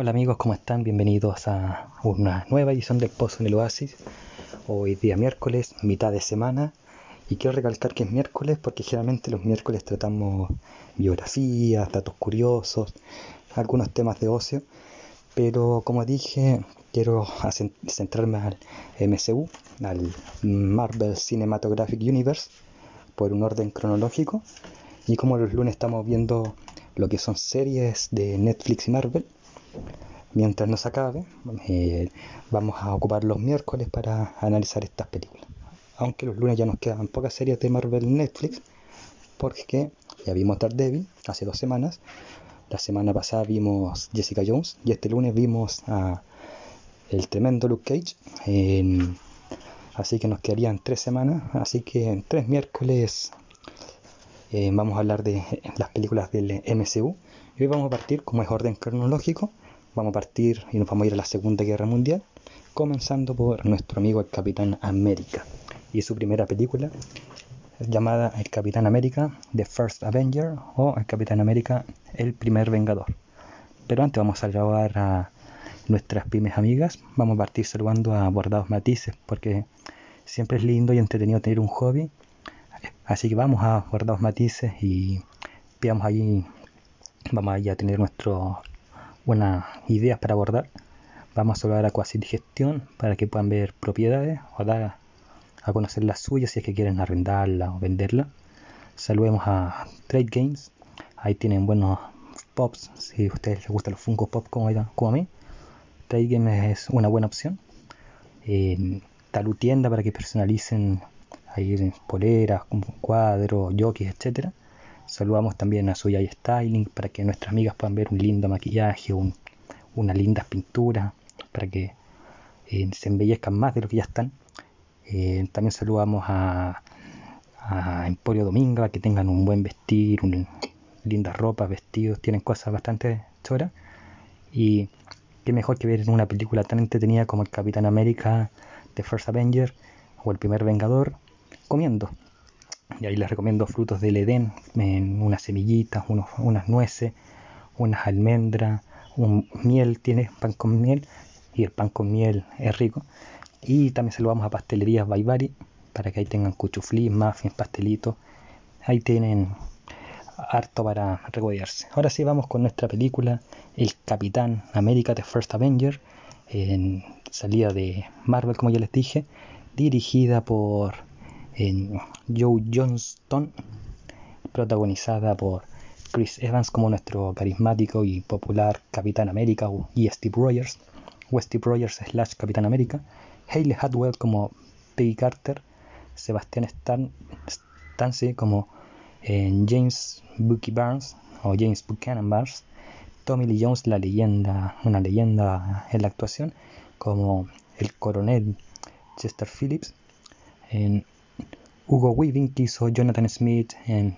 Hola amigos, ¿cómo están? Bienvenidos a una nueva edición del Pozo en el Oasis. Hoy día miércoles, mitad de semana. Y quiero recalcar que es miércoles porque generalmente los miércoles tratamos biografías, datos curiosos, algunos temas de ocio. Pero como dije, quiero centrarme al MCU, al Marvel Cinematographic Universe, por un orden cronológico. Y como los lunes estamos viendo lo que son series de Netflix y Marvel, mientras nos acabe, eh, vamos a ocupar los miércoles para analizar estas películas. Aunque los lunes ya nos quedan pocas series de Marvel Netflix, porque ya vimos Daredevil hace dos semanas, la semana pasada vimos Jessica Jones y este lunes vimos a el tremendo Luke Cage. así que nos quedarían tres semanas, así que en tres miércoles eh, vamos a hablar de las películas del MCU. Y hoy vamos a partir, como es orden cronológico, vamos a partir y nos vamos a ir a la Segunda Guerra Mundial, comenzando por nuestro amigo el Capitán América y su primera película llamada El Capitán América, The First Avenger o El Capitán América, El Primer Vengador. Pero antes vamos a saludar a nuestras pymes amigas, vamos a partir saludando a Bordados Matices, porque siempre es lindo y entretenido tener un hobby. Así que vamos a Bordados Matices y veamos ahí, vamos a tener nuestro buenas ideas para abordar. Vamos a saludar a Quasi Digestión para que puedan ver propiedades o dar a conocer las suyas si es que quieren arrendarla o venderla. Saludemos a Trade Games. Ahí tienen buenos pops. Si a ustedes les gustan los Funko Pop como, como a mí, Trade Games es una buena opción. Eh, Talu tienda para que personalicen ahí poleras, cuadros, jockeys, etcétera Saludamos también a Suya Styling para que nuestras amigas puedan ver un lindo maquillaje, un, unas lindas pinturas, para que eh, se embellezcan más de lo que ya están. Eh, también saludamos a, Emporio Domingo, que tengan un buen vestir, lindas ropas, vestidos, tienen cosas bastante choras. Y qué mejor que ver una película tan entretenida como el Capitán América, The First Avenger o el Primer Vengador, comiendo. Y ahí les recomiendo frutos del Edén, unas semillitas, unas nueces, unas almendras, un miel, tiene pan con miel y el pan con miel es rico. Y también se lo vamos a pastelerías Baibari para que ahí tengan cuchuflí, muffins, pastelitos. Ahí tienen harto para regodearse. Ahora sí vamos con nuestra película El Capitán América The First Avenger, en salida de Marvel como ya les dije, dirigida por en Joe Johnston, protagonizada por Chris Evans como nuestro carismático y popular Capitán América y Steve Rogers, o Steve Rogers slash Capitán América, Hayley Hadwell como Peggy Carter, Sebastian Stan, Stancy como James Bucky Barnes o James Buchanan Barnes, Tommy Lee Jones, la leyenda, una leyenda en la actuación, como el coronel Chester Phillips, en Hugo Weaving que hizo Jonathan Smith en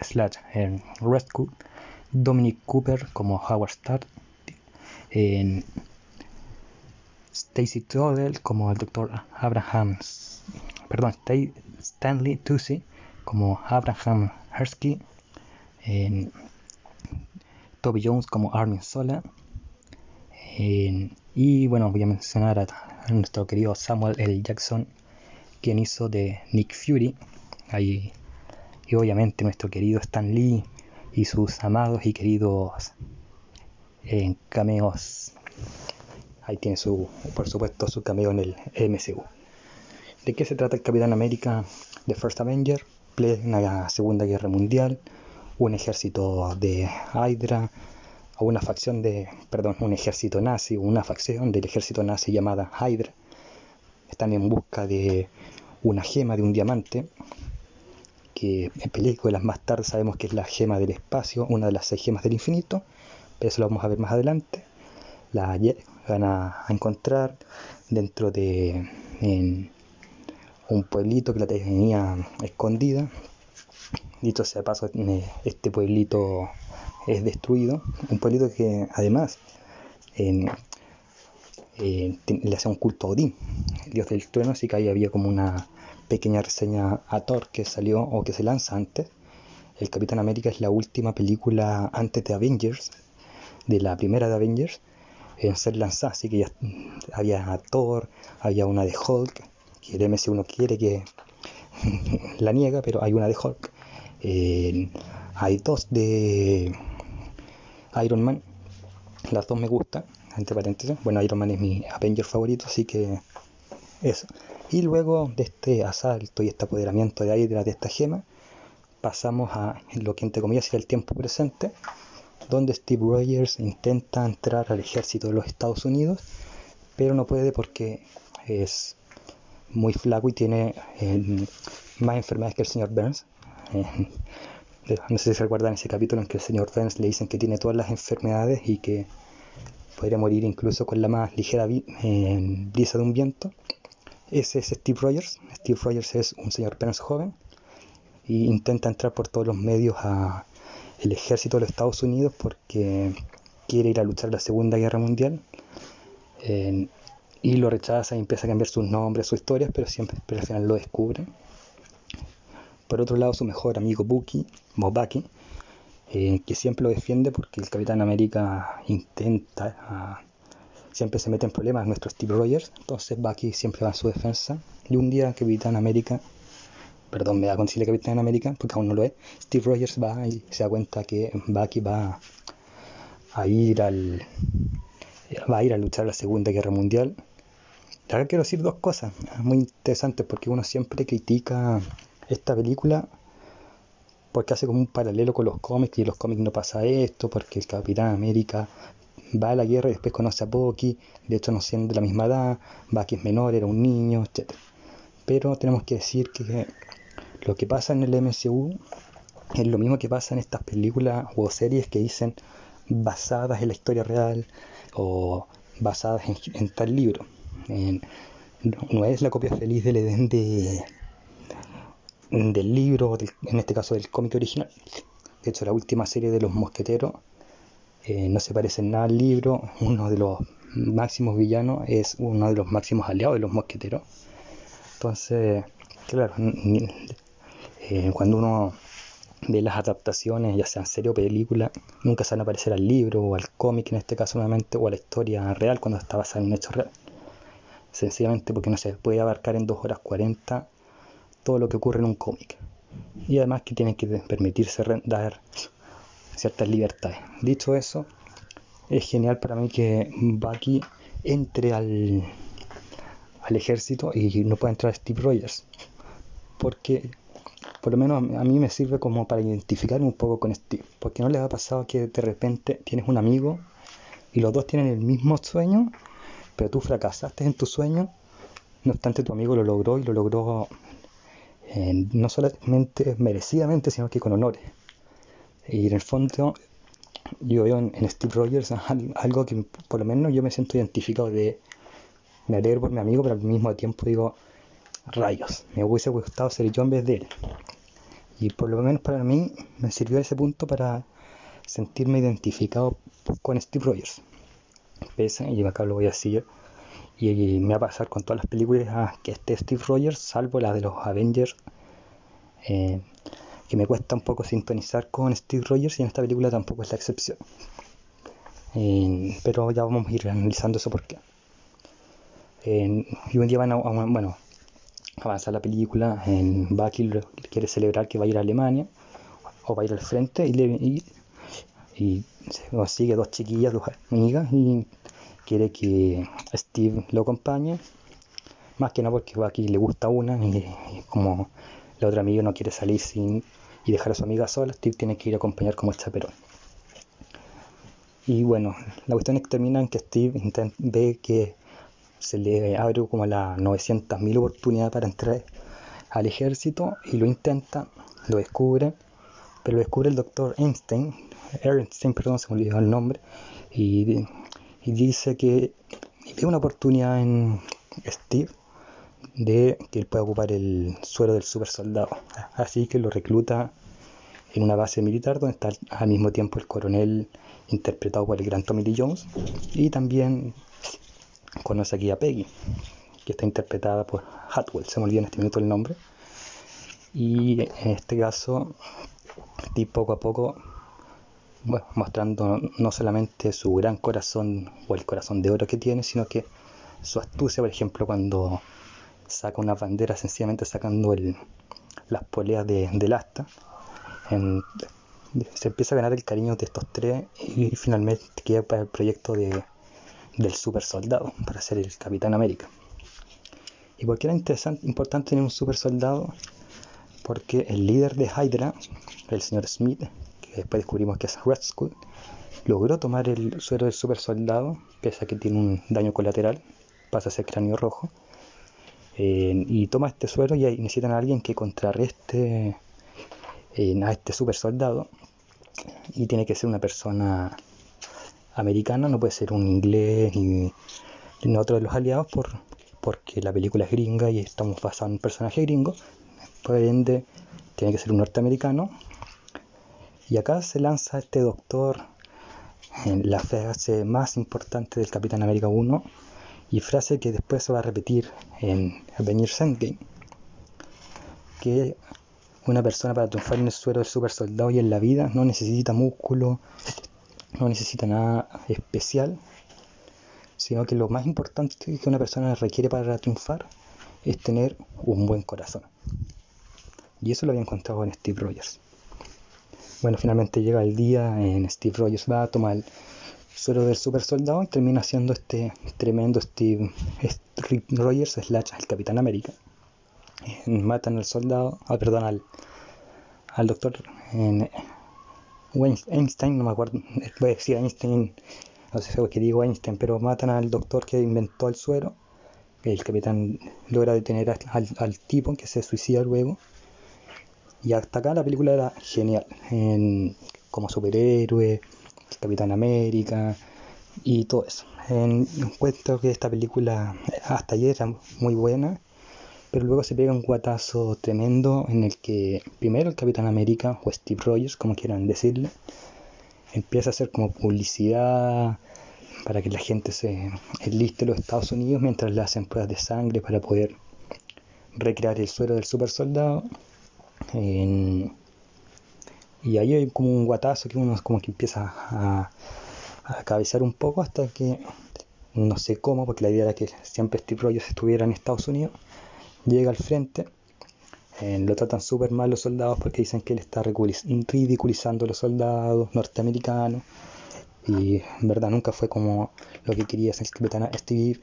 Slash en Rescue, Dominic Cooper como Howard Stark, en Stacy Toddle como el Dr. Abraham, perdón, Stanley Tucci como Abraham Hersky, en Toby Jones como Armin Sola, y bueno, voy a mencionar a nuestro querido Samuel L. Jackson quien hizo de Nick Fury. Ahí, y obviamente nuestro querido Stan Lee y sus amados y queridos eh, cameos. Ahí tiene su, por supuesto, su cameo en el MCU. ¿De qué se trata el Capitán América The First Avenger? Plena Segunda Guerra Mundial, un ejército de Hydra, una facción de, perdón, un ejército nazi, una facción del ejército nazi llamada Hydra. Están en busca de una gema de un diamante, que en películas más tarde sabemos que es la gema del espacio, una de las seis gemas del infinito, pero eso lo vamos a ver más adelante. La van a, encontrar dentro de un pueblito que la tenía escondida. Dicho sea paso, eh, este pueblito es destruido. Un pueblito que además eh, le hacía un culto a Odín, el dios del trueno, así que ahí había como una pequeña reseña a Thor que salió o que se lanza antes. El Capitán América es la última película antes de Avengers, de la primera de Avengers en ser lanzada, así que ya había Thor, había una de Hulk, que el MC uno quiere que la niega, pero hay una de Hulk, eh, hay dos de Iron Man, las dos me gustan, entre paréntesis, bueno, Iron Man es mi Avenger favorito, así que eso. Y luego de este asalto y este apoderamiento de Hydra de esta gema, pasamos a lo que entre comillas sería el tiempo presente, donde Steve Rogers intenta entrar al ejército de los Estados Unidos, pero no puede porque es muy flaco y tiene eh, más enfermedades que el señor Burns. Eh, no sé si recuerdan ese capítulo en que el señor Burns le dicen que tiene todas las enfermedades y que podría morir incluso con la más ligera eh, brisa de un viento. Ese es Steve Rogers. Steve Rogers es un señor Burns joven y intenta entrar por todos los medios a el ejército de los Estados Unidos porque quiere ir a luchar la Segunda Guerra Mundial y lo rechaza y empieza a cambiar sus nombres, sus historias, pero siempre pero al final lo descubre. Por otro lado, su mejor amigo Bucky, Bucky, eh, que siempre lo defiende porque el Capitán América intenta, ah, siempre se mete en problemas, nuestro Steve Rogers, entonces Bucky siempre va a su defensa. Y un día Capitán América perdón, me da con Capitán América, porque aún no lo es, Steve Rogers va y se da cuenta que Bucky va a ir al va a ir a luchar la Segunda Guerra Mundial. Ahora quiero decir dos cosas muy interesantes porque uno siempre critica esta película porque hace como un paralelo con los cómics y en los cómics no pasa esto, porque el Capitán América va a la guerra y después conoce a Bucky, de hecho no siendo de la misma edad, Bucky es menor, era un niño, etc. Pero tenemos que decir que lo que pasa en el MCU es lo mismo que pasa en estas películas o series que dicen basadas en la historia real o basadas en, tal libro. no, es la copia feliz del Edén de, del libro, en este caso del cómic original. De hecho, la última serie de los mosqueteros eh, no se parece en nada al libro. Uno de los máximos villanos es uno de los máximos aliados de los mosqueteros. Entonces, claro, eh, cuando uno ve las adaptaciones, ya sean serie o película, nunca se van a parecer al libro o al cómic en este caso nuevamente, o a la historia real cuando está basada en un hecho real. Sencillamente porque no se puede abarcar en 2 horas 40 todo lo que ocurre en un cómic. Y además que tienen que permitirse dar ciertas libertades. Dicho eso, es genial para mí que Bucky entre al, al ejército y no pueda entrar Steve Rogers. Porque por lo menos a mí me sirve como para identificarme un poco con Steve, porque no les ha pasado que de repente tienes un amigo y los dos tienen el mismo sueño, pero tú fracasaste en tu sueño, no obstante tu amigo lo logró y lo logró no solamente merecidamente, sino que con honores. Y en el fondo yo veo en, Steve Rogers algo que por lo menos yo me siento identificado de me alegro por mi amigo, pero al mismo tiempo digo, rayos, me hubiese gustado ser yo en vez de él. Y por lo menos para mí me sirvió ese punto para sentirme identificado con Steve Rogers. Pese, y acá lo voy a decir, y, me va a pasar con todas las películas que esté Steve Rogers, salvo la de los Avengers, eh, que me cuesta un poco sintonizar con Steve Rogers y en esta película tampoco es la excepción. Eh, pero ya vamos a ir analizando eso por qué. Eh, y un día van a, bueno, avanza la película, en Bucky quiere celebrar que va a ir a Alemania o va a ir al frente y, le, y, y consigue dos chiquillas, dos amigas y quiere que Steve lo acompañe. Más que nada porque Bucky le gusta una y, como la otra amiga no quiere salir sin y dejar a su amiga sola, Steve tiene que ir a acompañar como el chaperón. Y bueno, la cuestión es que termina en que Steve ve que se le abre como la 900.000 oportunidades para entrar al ejército y lo intenta, lo descubre, pero lo descubre el doctor Einstein, Einstein, perdón, se me olvidó el nombre, y, dice que ve una oportunidad en Steve de que él pueda ocupar el suelo del super soldado. Así que lo recluta en una base militar donde está al mismo tiempo el coronel interpretado por el gran Tommy Lee Jones y también conoce aquí a Peggy, que está interpretada por Hatwell, se me olvida en este minuto el nombre. Y en este caso, Steve poco a poco mostrando no solamente su gran corazón o el corazón de oro que tiene, sino que su astucia, por ejemplo, cuando saca una bandera sencillamente sacando el, las poleas de, del asta. se empieza a ganar el cariño de estos tres y, finalmente queda para el proyecto de, del super soldado, para ser el Capitán América. ¿Y por qué era interesante, importante tener un super soldado? Porque el líder de Hydra, el señor Smith, después descubrimos que es Red Skull, logró tomar el suero del super soldado, pese a que tiene un daño colateral, pasa a ser cráneo rojo, eh, y toma este suero y necesitan a alguien que contrarreste eh, a este super soldado, y tiene que ser una persona americana, no puede ser un inglés ni, ni otro de los aliados por, porque la película es gringa y estamos basados en un personaje gringo, por ende tiene que ser un norteamericano. Y acá se lanza este doctor en la frase más importante del Capitán América 1 y frase que después se va a repetir en Avengers Endgame que una persona para triunfar en el suero del super soldado y en la vida no necesita músculo, no necesita nada especial, sino que lo más importante que una persona requiere para triunfar es tener un buen corazón. Y eso lo había encontrado en Steve Rogers. Bueno, finalmente llega el día en Steve Rogers va a tomar el suero del super soldado y termina siendo este tremendo Steve, Rogers slash el Capitán América. Matan al soldado, ah, perdón, al, al doctor en, Einstein, no me acuerdo, voy a decir Einstein no sé si que digo Einstein, pero matan al doctor que inventó el suero. El capitán logra detener al, tipo que se suicida luego. Y hasta acá la película era genial. como superhéroe, Capitán América y todo eso. encuentro que esta película hasta ayer era muy buena, pero luego se pega un guatazo tremendo en el que primero el Capitán América o Steve Rogers, como quieran decirle, empieza a hacer como publicidad para que la gente se enliste en los Estados Unidos mientras le hacen pruebas de sangre para poder recrear el suero del super soldado. Y ahí hay como un guatazo que uno como que empieza a, a un poco hasta que no sé cómo, porque la idea era que siempre Steve Rogers estuviera en Estados Unidos, llega al frente lo tratan súper mal los soldados porque dicen que él está ridiculizando a los soldados norteamericanos. Y en verdad nunca fue como lo que quería hacer el capitán Steve.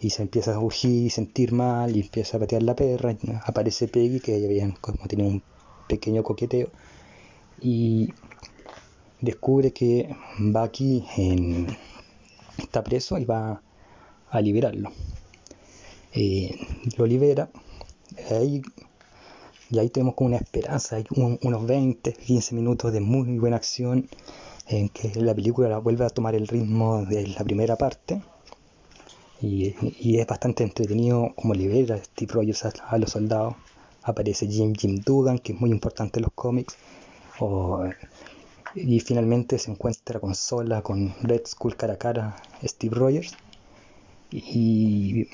Y se empieza a y sentir mal y empieza a patear la perra. aparece Peggy, que ya habían como tiene un pequeño coqueteo. Y descubre que Bucky en, está preso y va a liberarlo. Eh, lo libera. Ahí y ahí tenemos como una esperanza, hay unos 20, 15 minutos de muy buena acción en que la película vuelve a tomar el ritmo de la primera parte. Y, es bastante entretenido como libera Steve Rogers a, los soldados. Aparece Jim Jim Dugan, que es muy importante en los cómics. y finalmente se encuentra con Sola, con Red Skull cara a cara, Steve Rogers. Y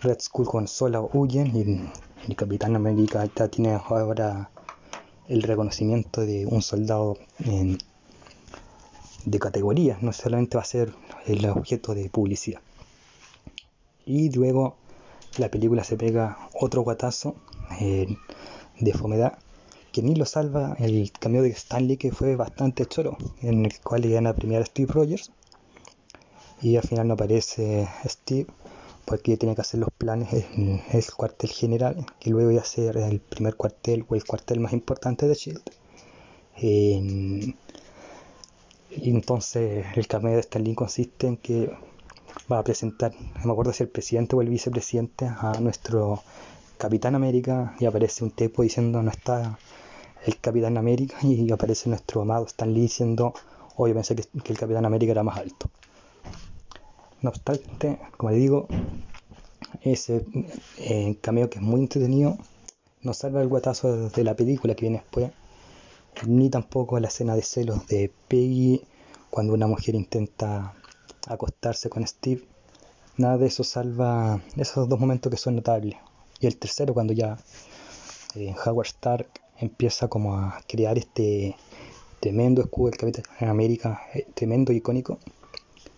Red Skull con Sola huyen y el Capitán América tiene ahora el reconocimiento de un soldado de categoría, no solamente va a ser el objeto de publicidad. Y luego la película se pega otro guatazo eh, de fomedad que ni lo salva el cambio de Stanley que fue bastante choro, en el cual gana a premiar a Steve Rogers y al final no aparece Steve porque tiene que hacer los planes en el cuartel general, que luego iba a ser el primer cuartel o el cuartel más importante de Shield. y entonces el cameo de Stanley consiste en que va a presentar, no me acuerdo si el presidente o el vicepresidente, a nuestro Capitán América y aparece un tipo diciendo no está el Capitán América y aparece nuestro amado Stanley diciendo, hoy pensé que el Capitán América era más alto. No obstante, como le digo, ese eh, cameo que es muy entretenido no salva el guatazo de la película que viene después, ni tampoco la escena de celos de Peggy cuando una mujer intenta acostarse con Steve. Nada de eso salva esos dos momentos que son notables. Y el tercero, cuando ya eh, Howard Stark empieza como a crear este tremendo escudo del Capitán América, eh, tremendo icónico.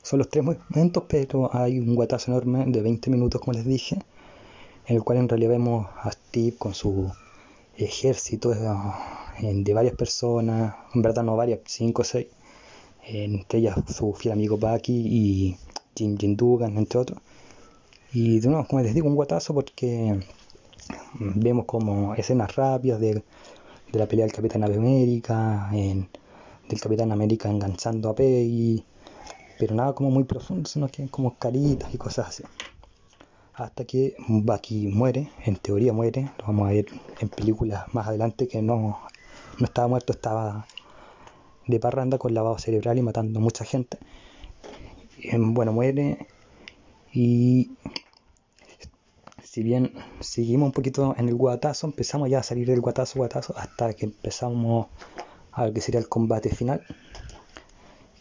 Son los tres momentos, pero hay un guatazo enorme de 20 minutos, como les dije, en el cual en realidad vemos a Steve con su ejército de varias personas, en verdad no varias, 5 o 6, entre ellas su fiel amigo Bucky y Jim Jim Dugan, entre otros. Y de nuevo, como les digo, un guatazo porque vemos como escenas rápidas de, la pelea del Capitán América, del Capitán América enganchando a Peggy, pero nada como muy profundo, sino que como caritas y cosas así. Hasta que Bucky muere, en teoría muere, lo vamos a ver en películas más adelante que no, no estaba muerto, estaba de parranda con lavado cerebral y matando mucha gente. Bueno, muere y si bien seguimos un poquito en el guatazo, empezamos ya a salir del guatazo, guatazo, hasta que empezamos a lo que sería el combate final,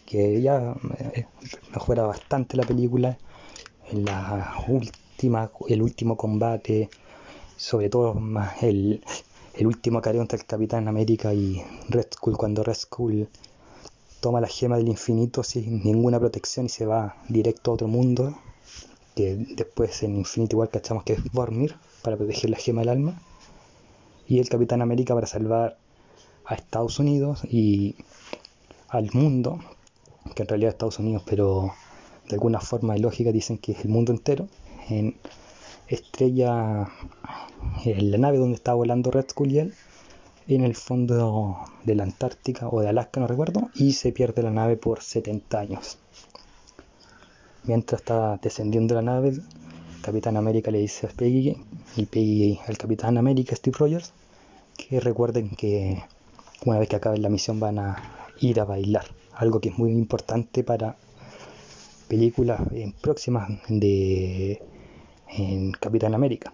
que ya eh, mejora bastante la película, la el último combate, sobre todo más el, el último careo entre el Capitán América y Red Skull, cuando Red Skull toma la gema del infinito sin ninguna protección y se va directo a otro mundo que después en Infinity War cachamos que es Vormir para proteger la gema del alma y el Capitán América para salvar a Estados Unidos y al mundo que en realidad es Estados Unidos pero de alguna forma lógica dicen que es el mundo entero en estrella en la nave donde está volando Red Skull en el fondo de la Antártica o de Alaska no recuerdo y se pierde la nave por 70 años Mientras está descendiendo la nave, Capitán América le dice a Peggy y Peggy al Capitán América, Steve Rogers, que recuerden que una vez que acaben la misión van a ir a bailar. Algo que es muy importante para películas próximas de Capitán América,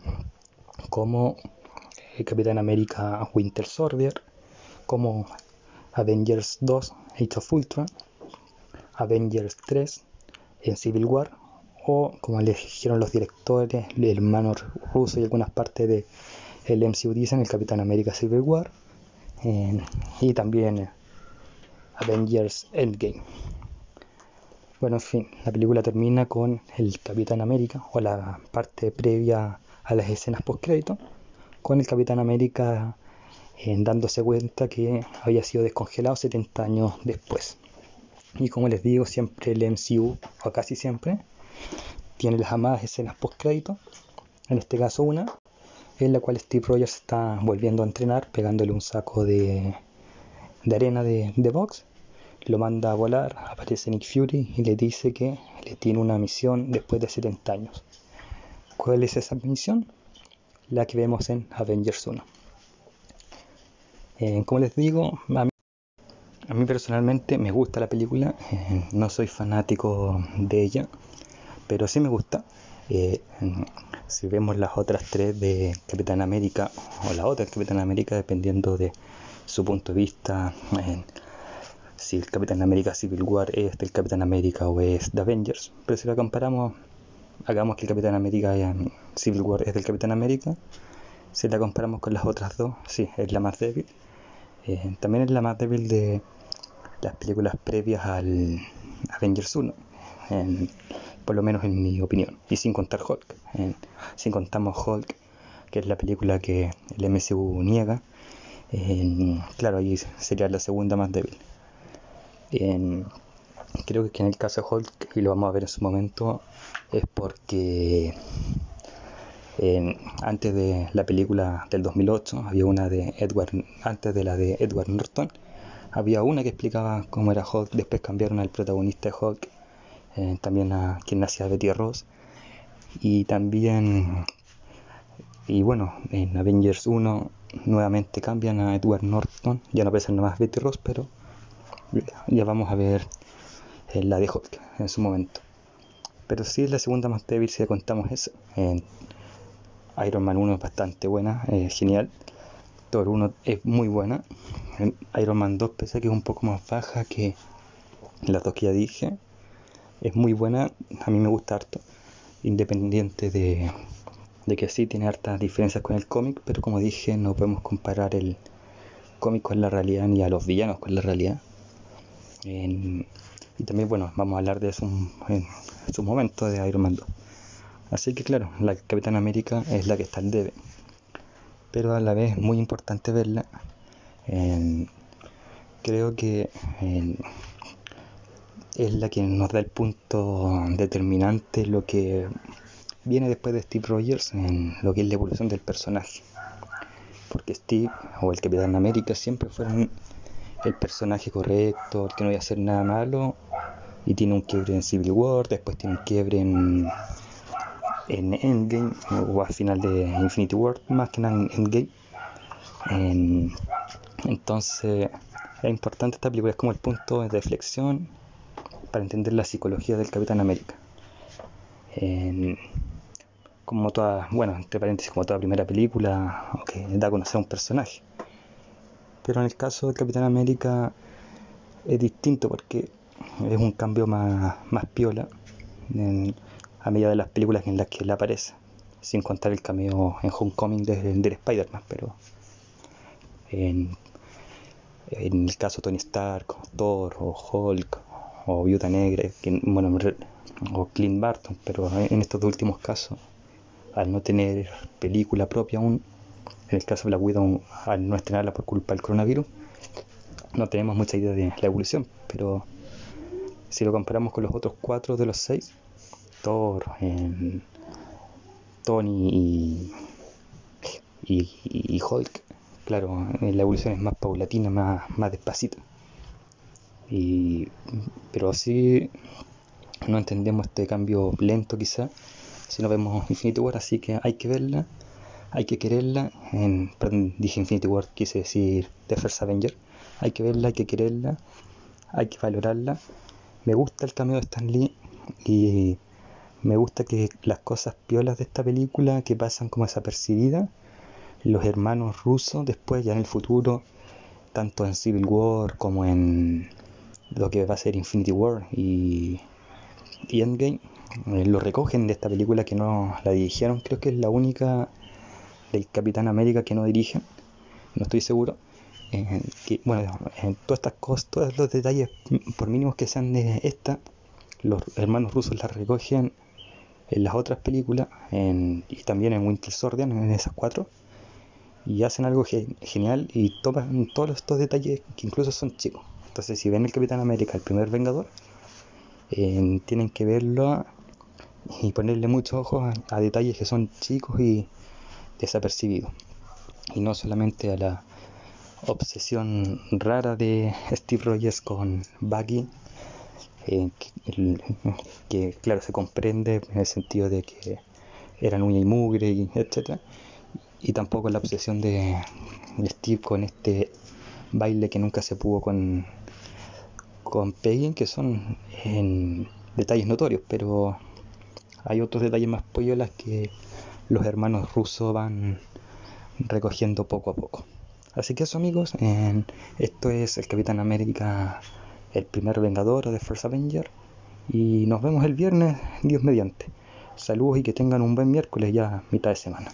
como el Capitán América Winter Soldier, como Avengers 2, Age of Ultron, Avengers 3, en Civil War o como le dijeron los directores, el hermano ruso y algunas partes de el MCU dicen el Capitán América Civil War y también Avengers Endgame. Bueno, en fin, la película termina con el Capitán América o la parte previa a las escenas post crédito con el Capitán América dándose cuenta que había sido descongelado 70 años después. Y como les digo, siempre el MCU, o casi siempre, tiene las amadas escenas post-crédito. En este caso una, en la cual Steve Rogers está volviendo a entrenar, pegándole un saco de, de arena de, de box. Lo manda a volar, aparece Nick Fury y le dice que le tiene una misión después de 70 años. ¿Cuál es esa misión? La que vemos en Avengers 1. Eh, como les digo, a mí personalmente me gusta la película, eh, no soy fanático de ella, pero sí me gusta. Eh, si vemos las otras tres de Capitán América o la otra de Capitán América, dependiendo de su punto de vista, si el Capitán América Civil War es del Capitán América o es de Avengers, pero si la comparamos, hagamos que el Capitán América Civil War es del Capitán América, si la comparamos con las otras dos, sí, es la más débil. también es la más débil de las películas previas al Avengers 1, por lo menos en mi opinión, y sin contar Hulk, sin contamos Hulk, que es la película que el MCU niega, claro, ahí sería la segunda más débil. Creo que en el caso de Hulk, y lo vamos a ver en su momento, es porque antes de la película del 2008 había una de Edward, antes de la de Edward Norton, había una que explicaba cómo era Hulk, después cambiaron al protagonista de Hulk, eh, también a quien nacía Betty Ross, y también, y bueno, en Avengers 1 nuevamente cambian a Edward Norton, ya no aparece nada más Betty Ross, pero ya vamos a ver eh, la de Hulk en su momento. Pero sí es la segunda más débil si le contamos eso. Iron Man 1 es bastante buena, genial. Thor 1 es muy buena. Iron Man 2, pese a que es un poco más baja que las dos que ya dije, es muy buena. A mí me gusta harto. Independiente de, que sí tiene hartas diferencias con el cómic, pero como dije, no podemos comparar el cómics con la realidad ni a los villanos con la realidad. Y también, bueno, vamos a hablar de en, su momento de Iron Man 2. Así que claro, la Capitán América es la que está al debe. Pero a la vez es muy importante verla. creo que es la que nos da el punto determinante lo que viene después de Steve Rogers en lo que es la evolución del personaje. Porque Steve o el Capitán América siempre fueron el personaje correcto, el que no iba a hacer nada malo, y tiene un quiebre en Civil War, después tiene un quiebre en, en Endgame, o al final de Infinity War, más que nada en Endgame. entonces, es importante esta película, es como el punto de reflexión para entender la psicología del Capitán América. como toda, bueno, entre paréntesis, como toda primera película que da a conocer a un personaje. Pero en el caso del Capitán América es distinto porque es un cambio más, más piola a medida de las películas en las que él aparece, sin contar el cameo en Homecoming del, del Spider-Man, pero en, el caso Tony Stark, Thor o Hulk o Viuda Negra, bueno, o Clint Barton, pero en estos últimos casos, al no tener película propia aún, en el caso de la Widow, al no estrenarla por culpa del coronavirus, no tenemos mucha idea de la evolución, pero si lo comparamos con los otros cuatro de los seis, Thor, Tony y, y, Hulk, claro, la evolución es más paulatina, más, más despacita. Y, pero así no entendemos este cambio lento quizá si no vemos Infinity War, así que hay que verla, hay que quererla, en, perdón, dije Infinity War, quise decir The First Avenger, hay que verla, hay que quererla, hay que valorarla. Me gusta el cambio de Stan Lee y me gusta que las cosas piolas de esta película que pasan como desapercibidas, los hermanos rusos después ya en el futuro, tanto en Civil War como en lo que va a ser Infinity War y, Endgame, eh, lo recogen de esta película que no la dirigieron, creo que es la única del Capitán América que no dirigen, no estoy seguro. Eh, que, bueno, en todas estas cosas, todos los detalles, por mínimos que sean de esta, los hermanos rusos la recogen en las otras películas y también en Winter Soldier, en esas cuatro, y hacen algo genial y toman todos estos detalles que incluso son chicos. Entonces, si ven el Capitán América, el primer Vengador, eh, tienen que verlo y ponerle muchos ojos a, detalles que son chicos y desapercibidos. Y no solamente a la obsesión rara de Steve Rogers con Bucky, eh, que, claro se comprende en el sentido de que eran uña y mugre, y etc. Y tampoco la obsesión de Steve con este baile que nunca se pudo con con Peggy que son en detalles notorios, pero hay otros detalles más pollolas que los hermanos rusos van recogiendo poco a poco. Así que eso amigos, esto es el Capitán América, el primer Vengador The First Avenger. Y nos vemos el viernes, Dios mediante. Saludos y que tengan un buen miércoles ya mitad de semana.